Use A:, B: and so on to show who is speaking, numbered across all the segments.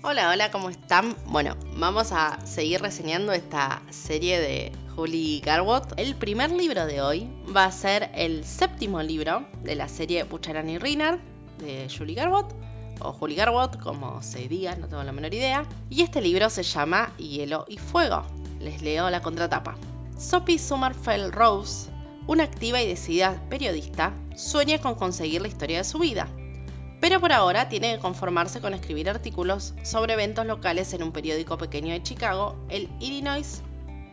A: Hola, hola, ¿cómo están? Bueno, vamos a seguir reseñando esta serie de Julie Garwood. El primer libro de hoy va a ser el séptimo libro de la serie Buchanan y de Julie Garwood, o Julie Garwood, como se diga, no tengo la menor idea. Y este libro se llama Hielo y Fuego. Les leo la contratapa. Sophie Summerfeld Rose, una activa y decidida periodista, sueña con conseguir la historia de su vida pero por ahora tiene que conformarse con escribir artículos sobre eventos locales en un periódico pequeño de Chicago, el Illinois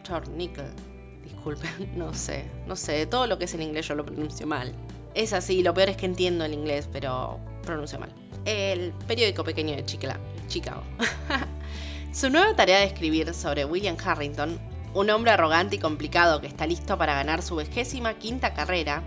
A: Chronicle. Disculpen, no sé, no sé, todo lo que es en inglés yo lo pronuncio mal. Es así, lo peor es que entiendo el inglés, pero pronuncio mal. El periódico pequeño de Chicago. Su nueva tarea de escribir sobre William Harrington, un hombre arrogante y complicado que está listo para ganar su vigésima quinta carrera,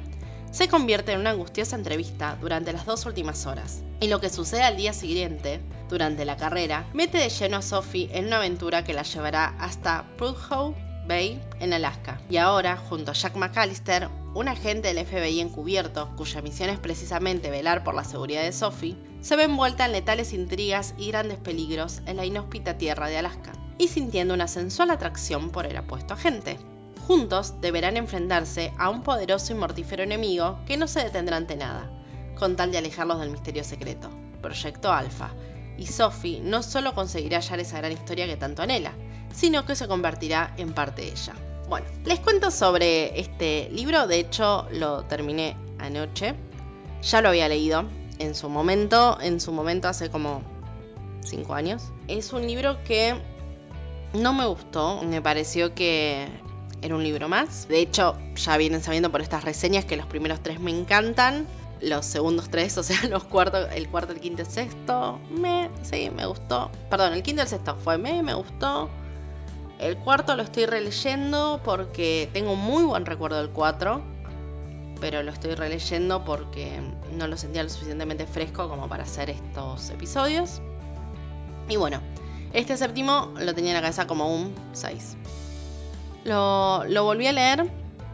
A: se convierte en una angustiosa entrevista durante las dos últimas horas. Y lo que sucede al día siguiente, durante la carrera, mete de lleno a Sophie en una aventura que la llevará hasta Prudhoe Bay, en Alaska. Y ahora, junto a Jack McAllister, un agente del FBI encubierto, cuya misión es precisamente velar por la seguridad de Sophie, se ve envuelta en letales intrigas y grandes peligros en la inhóspita tierra de Alaska, y sintiendo una sensual atracción por el apuesto agente. Juntos deberán enfrentarse a un poderoso y mortífero enemigo que no se detendrá ante nada, con tal de alejarlos del misterio secreto, Proyecto Alpha. Y Sophie no solo conseguirá hallar esa gran historia que tanto anhela, sino que se convertirá en parte de ella. Bueno, les cuento sobre este libro, de hecho lo terminé anoche, ya lo había leído en su momento, en su momento hace como 5 años. Es un libro que no me gustó, me pareció que era un libro más. De hecho, ya vienen sabiendo por estas reseñas que los primeros tres me encantan. Los segundos tres, o sea, los cuartos, el cuarto, el quinto, el sexto, me, sí, me gustó. Perdón, el quinto el sexto fue me, me gustó. El cuarto lo estoy releyendo porque tengo muy buen recuerdo del cuatro. Pero lo estoy releyendo porque no lo sentía lo suficientemente fresco como para hacer estos episodios. Y bueno, este séptimo lo tenía en la cabeza como un 6. Lo, volví a leer,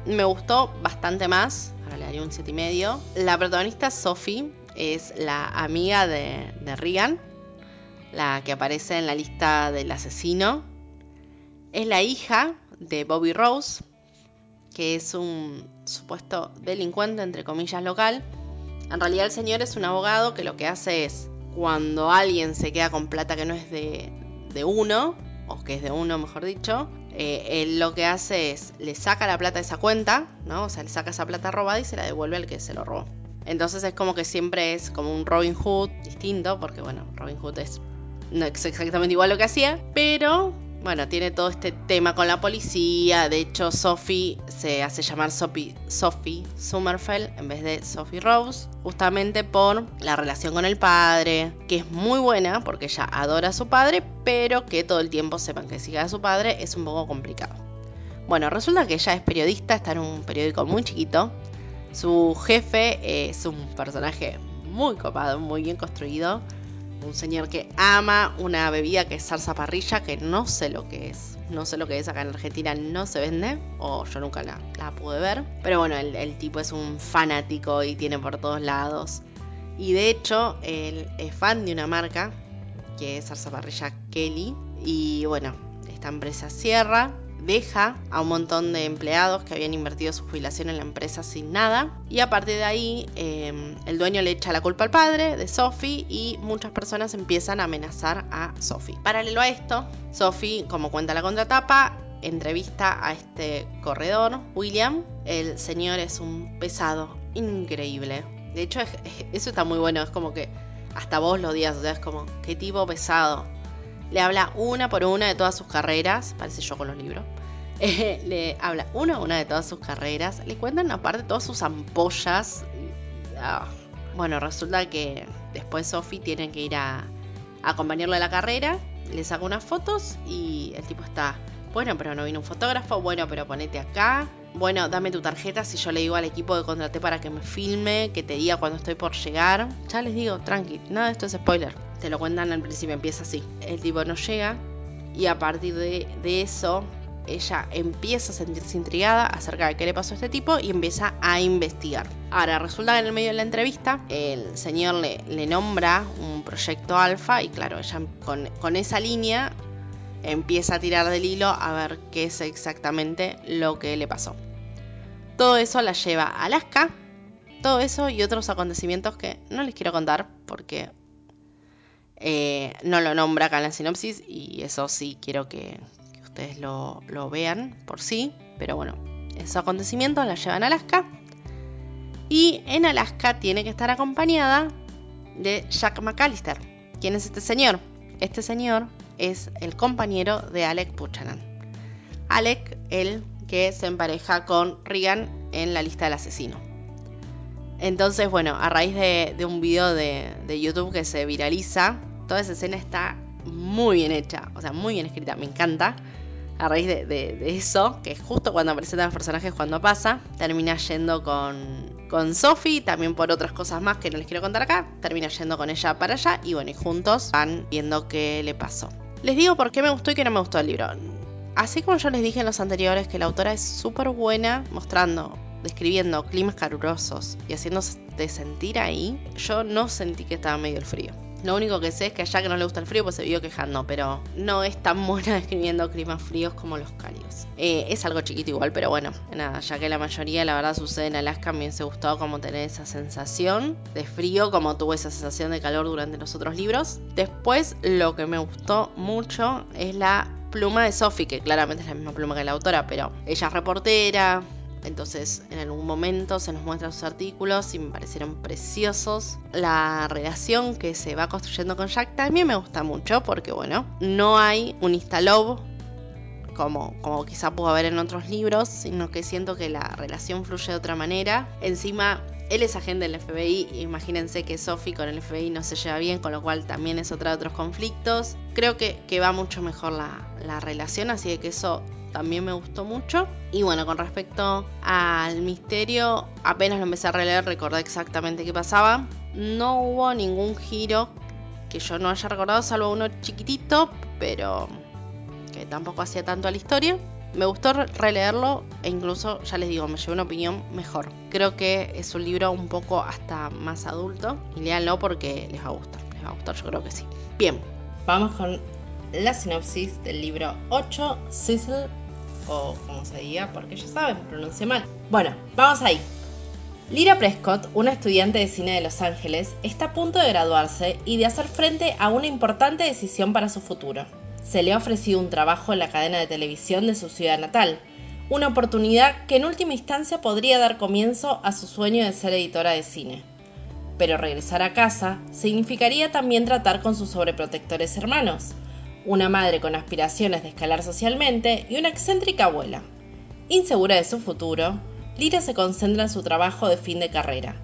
A: me gustó bastante más, ahora le daría un 7 y medio. La protagonista Sophie es la amiga de, de Regan, la que aparece en la lista del asesino. Es la hija de Bobby Rose, que es un supuesto delincuente, entre comillas, local. En realidad el señor es un abogado que lo que hace es, cuando alguien se queda con plata que no es de, de uno, o que es de uno, mejor dicho, eh, él lo que hace es le saca la plata de esa cuenta, ¿no? O sea, le saca esa plata robada y se la devuelve al que se lo robó. Entonces es como que siempre es como un Robin Hood distinto, porque bueno, Robin Hood es no es exactamente igual lo que hacía, pero bueno, tiene todo este tema con la policía. De hecho, Sophie se hace llamar Sophie, Sophie en vez de Sophie Rose, justamente por la relación con el padre, que es muy buena porque ella adora a su padre, pero que todo el tiempo sepan que siga a su padre es un poco complicado. Bueno, resulta que ella es periodista, está en un periódico muy chiquito. Su jefe es un personaje muy copado, muy bien construido un señor que ama una bebida que es salsa parrilla, que no sé lo que es. No sé lo que es acá en Argentina, no se vende, o yo nunca la, pude ver. Pero bueno, el, tipo es un fanático y tiene por todos lados. Y de hecho, él es fan de una marca, que es salsa parrilla Kelly. Y bueno, esta empresa cierra deja a un montón de empleados que habían invertido su jubilación en la empresa sin nada. Y a partir de ahí, em, el dueño le echa la culpa al padre de Sophie y muchas personas empiezan a amenazar a Sophie. Paralelo a esto, Sophie, como cuenta la contratapa, entrevista a este corredor, William. El señor es un pesado increíble. De hecho, eso está muy bueno. Es como que hasta vos lo odias. O sea, es como, qué tipo pesado. Le habla una por una de todas sus carreras, parece yo con los libros. Eh, le habla una a una de todas sus carreras. Le cuentan aparte todas sus ampollas. Ah, bueno, resulta que después Sophie tiene que ir a, a acompañarlo a la carrera. Le saca unas fotos y el tipo está, bueno, pero no vino un fotógrafo. Bueno, pero ponete acá. Bueno, dame tu tarjeta si yo le digo al equipo que contraté para que me filme, que te diga cuando estoy por llegar. Ya les digo, tranqui, nada de esto es spoiler te lo cuentan al principio, empieza así. El tipo no llega y a partir de, eso ella empieza a sentirse intrigada acerca de qué le pasó a este tipo y empieza a investigar. Ahora, resulta que en el medio de la entrevista el señor le, le nombra un proyecto alfa y claro, ella con, con esa línea empieza a tirar del hilo a ver qué es exactamente lo que le pasó. Todo eso la lleva a Alaska, todo eso y otros acontecimientos que no les quiero contar porque eh, no lo nombra acá en la sinopsis y eso sí quiero que, ustedes lo, vean por sí. Pero bueno, esos acontecimientos la llevan a Alaska. Y en Alaska tiene que estar acompañada de Jack McAllister. ¿Quién es este señor? Este señor es el compañero de Alec Buchanan. Alec, el que se empareja con Regan en la lista del asesino. Entonces, bueno, a raíz de, un video de, de, YouTube que se viraliza, toda esa escena está muy bien hecha, o sea, muy bien escrita, me encanta. A raíz de, eso, que justo cuando presentan los personajes, cuando pasa, termina yendo con, con Sophie, también por otras cosas más que no les quiero contar acá, termina yendo con ella para allá y bueno, y juntos van viendo qué le pasó. Les digo por qué me gustó y qué no me gustó el libro. Así como yo les dije en los anteriores que la autora es súper buena mostrando describiendo climas calurosos y haciéndote sentir ahí, yo no sentí que estaba medio el frío. Lo único que sé es que a Jack no le gusta el frío, pues se vio quejando, pero no es tan buena describiendo climas fríos como los cálidos. Eh, es algo chiquito igual, pero bueno, nada, ya que la mayoría la verdad sucede en Alaska, me hubiese gustado como tener esa sensación de frío, como tuvo esa sensación de calor durante los otros libros. Después, lo que me gustó mucho es la pluma de Sophie, que claramente es la misma pluma que la autora, pero ella es reportera, entonces, en algún momento se nos muestran sus artículos y me parecieron preciosos. La relación que se va construyendo con Jack también me gusta mucho porque, bueno, no hay un Instalove como, como quizá pudo haber en otros libros, sino que siento que la relación fluye de otra manera. Encima, él es agente del FBI, imagínense que Sophie con el FBI no se lleva bien, con lo cual también es otra de otros conflictos. Creo que, va mucho mejor la, la relación, así que eso también me gustó mucho. Y bueno, con respecto al misterio, apenas lo empecé a releer, recordé exactamente qué pasaba. No hubo ningún giro que yo no haya recordado, salvo uno chiquitito, pero que tampoco hacía tanto a la historia. Me gustó releerlo e incluso, ya les digo, me llevé una opinión mejor. Creo que es un libro un poco hasta más adulto y léanlo porque les va a gustar. Les va a gustar, yo creo que sí. Bien, vamos con la sinopsis del libro 8, Cecil, o como se diga, porque ya saben, pronuncia mal. Bueno, vamos ahí. Lyra Prescott, una estudiante de cine de Los Ángeles, está a punto de graduarse y de hacer frente a una importante decisión para su futuro se le ha ofrecido un trabajo en la cadena de televisión de su ciudad natal, una oportunidad que en última instancia podría dar comienzo a su sueño de ser editora de cine. Pero regresar a casa significaría también tratar con sus sobreprotectores hermanos, una madre con aspiraciones de escalar socialmente y una excéntrica abuela. Insegura de su futuro, Lira se concentra en su trabajo de fin de carrera,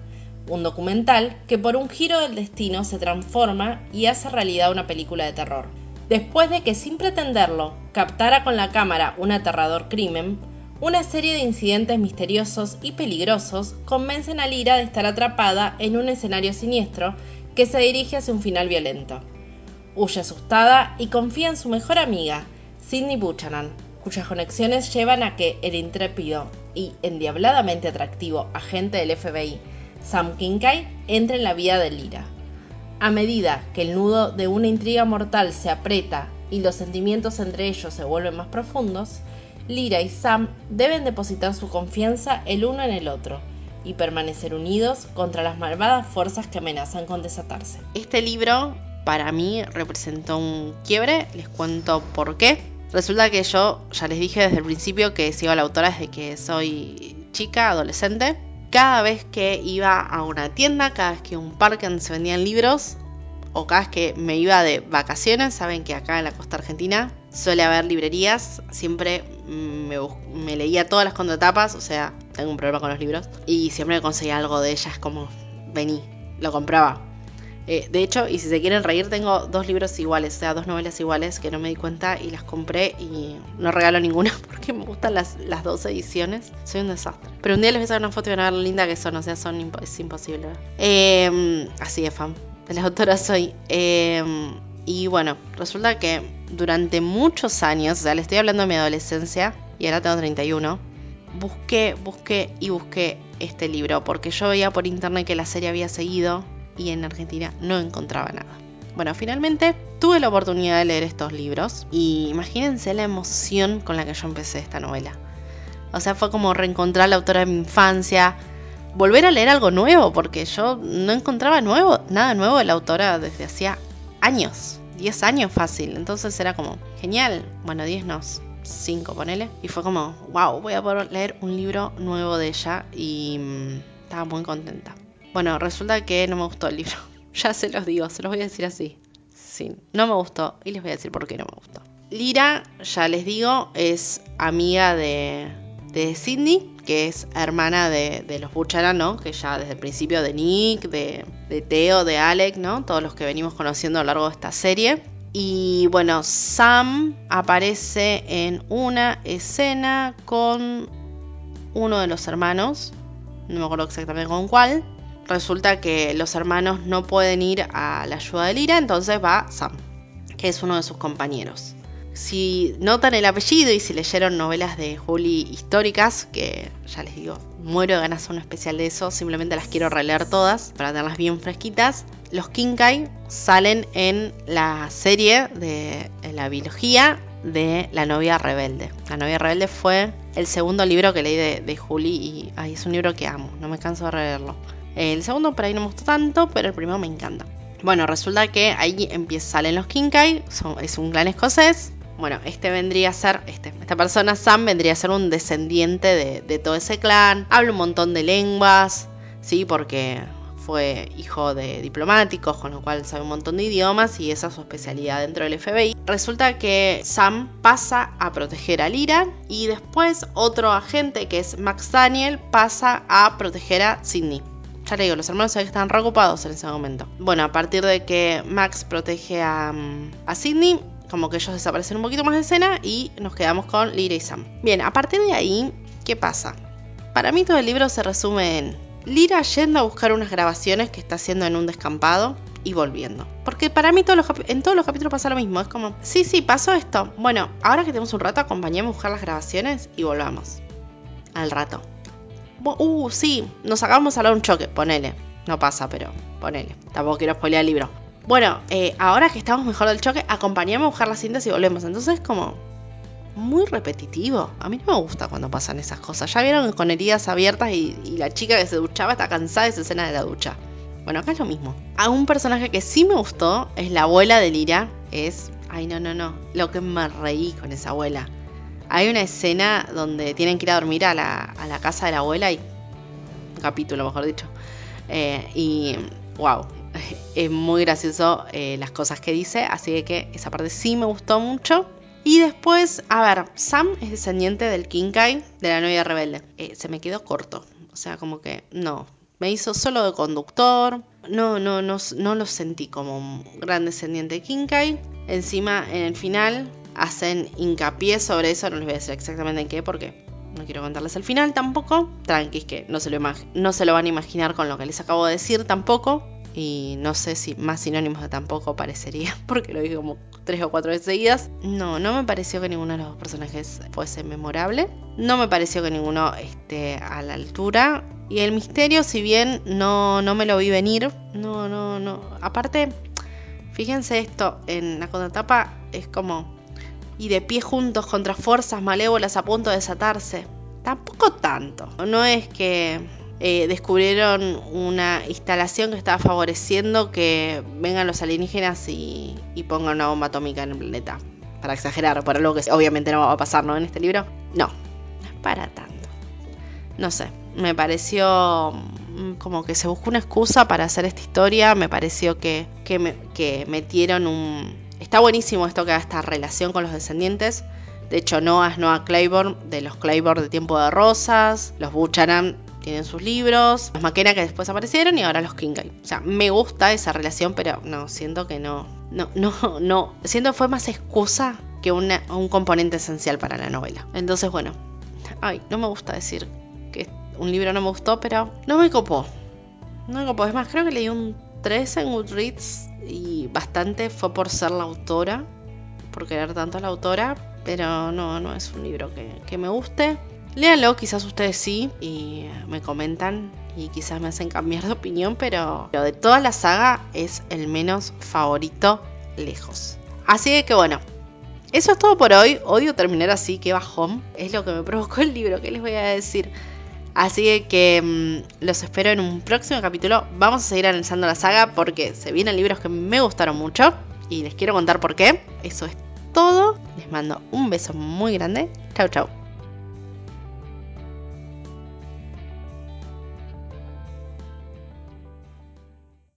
A: un documental que por un giro del destino se transforma y hace realidad una película de terror Después de que sin pretenderlo captara con la cámara un aterrador crimen, una serie de incidentes misteriosos y peligrosos convencen a Lira de estar atrapada en un escenario siniestro que se dirige hacia un final violento. Huye asustada y confía en su mejor amiga, Sidney Buchanan, cuyas conexiones llevan a que el intrépido y endiabladamente atractivo agente del FBI, Sam Kincaid, entre en la vida de Lira. A medida que el nudo de una intriga mortal se aprieta y los sentimientos entre ellos se vuelven más profundos, Lyra y Sam deben depositar su confianza el uno en el otro y permanecer unidos contra las malvadas fuerzas que amenazan con desatarse. Este libro para mí representó un quiebre, les cuento por qué. Resulta que yo ya les dije desde el principio que sigo a la autora desde que soy chica, adolescente cada vez que iba a una tienda, cada vez que un parque donde se vendían libros, o cada vez que me iba de vacaciones, saben que acá en la costa argentina suele haber librerías, siempre me, leía todas las contratapas, o sea, tengo un problema con los libros, y siempre conseguía algo de ellas como, vení, lo compraba. Eh, de hecho, y si se quieren reír, tengo dos libros iguales, o sea, dos novelas iguales que no me di cuenta y las compré y no regalo ninguna porque me gustan las, las dos ediciones. Soy un desastre. Pero un día les voy a sacar una foto y van a ver lo linda que son, o sea, son es imposible. Em, así de fan de la autora soy. Em, y bueno, resulta que durante muchos años, o sea, le estoy hablando de mi adolescencia y ahora tengo 31, busqué, busqué y busqué este libro porque yo veía por internet que la serie había seguido y en Argentina no encontraba nada. Bueno, finalmente tuve la oportunidad de leer estos libros y imagínense la emoción con la que yo empecé esta novela. O sea, fue como reencontrar a la autora de mi infancia, volver a leer algo nuevo, porque yo no encontraba nuevo, nada nuevo de la autora desde hacía años, 10 años fácil. Entonces era como, genial, bueno, 10 no, 5 ponele. Y fue como, wow, voy a poder leer un libro nuevo de ella y mm, estaba muy contenta. Bueno, resulta que no me gustó el libro. ya se los digo, se los voy a decir así. Sí, no me gustó y les voy a decir por qué no me gustó. Lira, ya les digo, es amiga de, de Cindy, que es hermana de, los Buchanan, ¿no? Que ya desde el principio de Nick, de, de Theo, de Alec, ¿no? Todos los que venimos conociendo a lo largo de esta serie. Y bueno, Sam aparece en una escena con uno de los hermanos, no me acuerdo exactamente con cuál. Resulta que los hermanos no pueden ir a la ayuda de Lira, entonces va Sam, que es uno de sus compañeros. Si notan el apellido y si leyeron novelas de Julie históricas, que ya les digo, muero de ganas de un especial de eso, simplemente las quiero releer todas para tenerlas bien fresquitas. Los Kinkai salen en la serie de la biología de La novia rebelde. La novia rebelde fue el segundo libro que leí de, Julie y es un libro que amo, no me canso de releerlo. El segundo por ahí no me gustó tanto, pero el primero me encanta. Bueno, resulta que ahí empieza, salen los Kinkai, es un clan escocés, bueno, este vendría a ser, este, esta persona, Sam, vendría a ser un descendiente de, todo ese clan. Habla un montón de lenguas, ¿sí? Porque fue hijo de diplomáticos, con lo cual sabe un montón de idiomas y esa es su especialidad dentro del FBI. Resulta que Sam pasa a proteger a Lira y después otro agente que es Max Daniel pasa a proteger a Sidney. Ya le digo, los hermanos están reocupados en ese momento. Bueno, a partir de que Max protege a, a Sidney, como que ellos desaparecen un poquito más de escena y nos quedamos con Lira y Sam. Bien, a partir de ahí, ¿qué pasa? Para mí todo el libro se resume en Lira yendo a buscar unas grabaciones que está haciendo en un descampado y volviendo. Porque para mí en todos los capítulos pasa lo mismo. Es como, sí, sí, pasó esto. Bueno, ahora que tenemos un rato, acompañemos a buscar las grabaciones y volvamos. Al rato. Uh, sí, nos acabamos de hablar un choque, ponele. No pasa, pero ponele. Tampoco quiero spoilear el libro bueno, eh, ahora que estamos mejor del choque, acompañamos a buscar las cintas y volvemos. Entonces, como muy repetitivo. A mí no me gusta cuando pasan esas cosas. Ya vieron con heridas abiertas y, la chica que se duchaba está cansada de esa escena de la ducha. Bueno, acá es lo mismo. A un personaje que sí me gustó es la abuela de Lira. Es. Ay, no, no, no. Lo que me reí con esa abuela. Hay una escena donde tienen que ir a dormir a la, casa de la abuela y. Capítulo, mejor dicho. Eh, y. ¡Wow! es muy gracioso eh, las cosas que dice, así que esa parte sí me gustó mucho. Y después, a ver, Sam es descendiente del Kinkai de la novia rebelde. Eh, se me quedó corto, o sea, como que no. Me hizo solo de conductor, no, no, no, no lo sentí como un gran descendiente de Kinkai. Encima, en el final, hacen hincapié sobre eso, no les voy a decir exactamente en qué, porque no quiero contarles el final tampoco. Tranquis que no se, lo no se lo van a imaginar con lo que les acabo de decir tampoco y no sé si más sinónimos de tampoco parecería, porque lo dije como tres o cuatro veces seguidas. No, no me pareció que ninguno de los personajes fuese memorable. No me pareció que ninguno esté a la altura. Y el misterio, si bien no, no me lo vi venir, no, no, no. Aparte, fíjense esto, en la contratapa es como... Y de pie juntos contra fuerzas malévolas a punto de desatarse. Tampoco tanto. No es que eh, descubrieron una instalación que estaba favoreciendo que vengan los alienígenas y, pongan una bomba atómica en el planeta. Para exagerar, por algo que obviamente no va a pasar, ¿no? En este libro. No, no es para tanto. No sé, me pareció mm, como que se buscó una excusa para hacer esta historia. Me pareció que, que, metieron un... Está buenísimo esto que haga esta relación con los descendientes. De hecho, Noah es Noah Claiborne, de los Claiborne de Tiempo de Rosas. Los Buchanan tienen sus libros, los Maquena que después aparecieron y ahora los Kinkai. O sea, me gusta esa relación, pero no, siento que no. No, no, no. Siento que fue más excusa que una, un componente esencial para la novela. Entonces, bueno. Ay, no me gusta decir que un libro no me gustó, pero no me copó. No me copó. Es más, creo que leí un 3 en Goodreads y bastante fue por ser la autora. por querer tanto a la autora, pero no, no es un libro que, que me guste. Léanlo, quizás ustedes sí, y me comentan y quizás me hacen cambiar de opinión, pero, pero de toda la saga es el menos favorito lejos. Así que bueno, eso es todo por hoy. Odio terminar así, que bajón. Es lo que me provocó el libro, ¿qué les voy a decir? Así que mm, los espero en un próximo capítulo. Vamos a seguir analizando la saga porque se vienen libros que me gustaron mucho y les quiero contar por qué. Eso es todo. Les mando un beso muy grande. Chau, chau.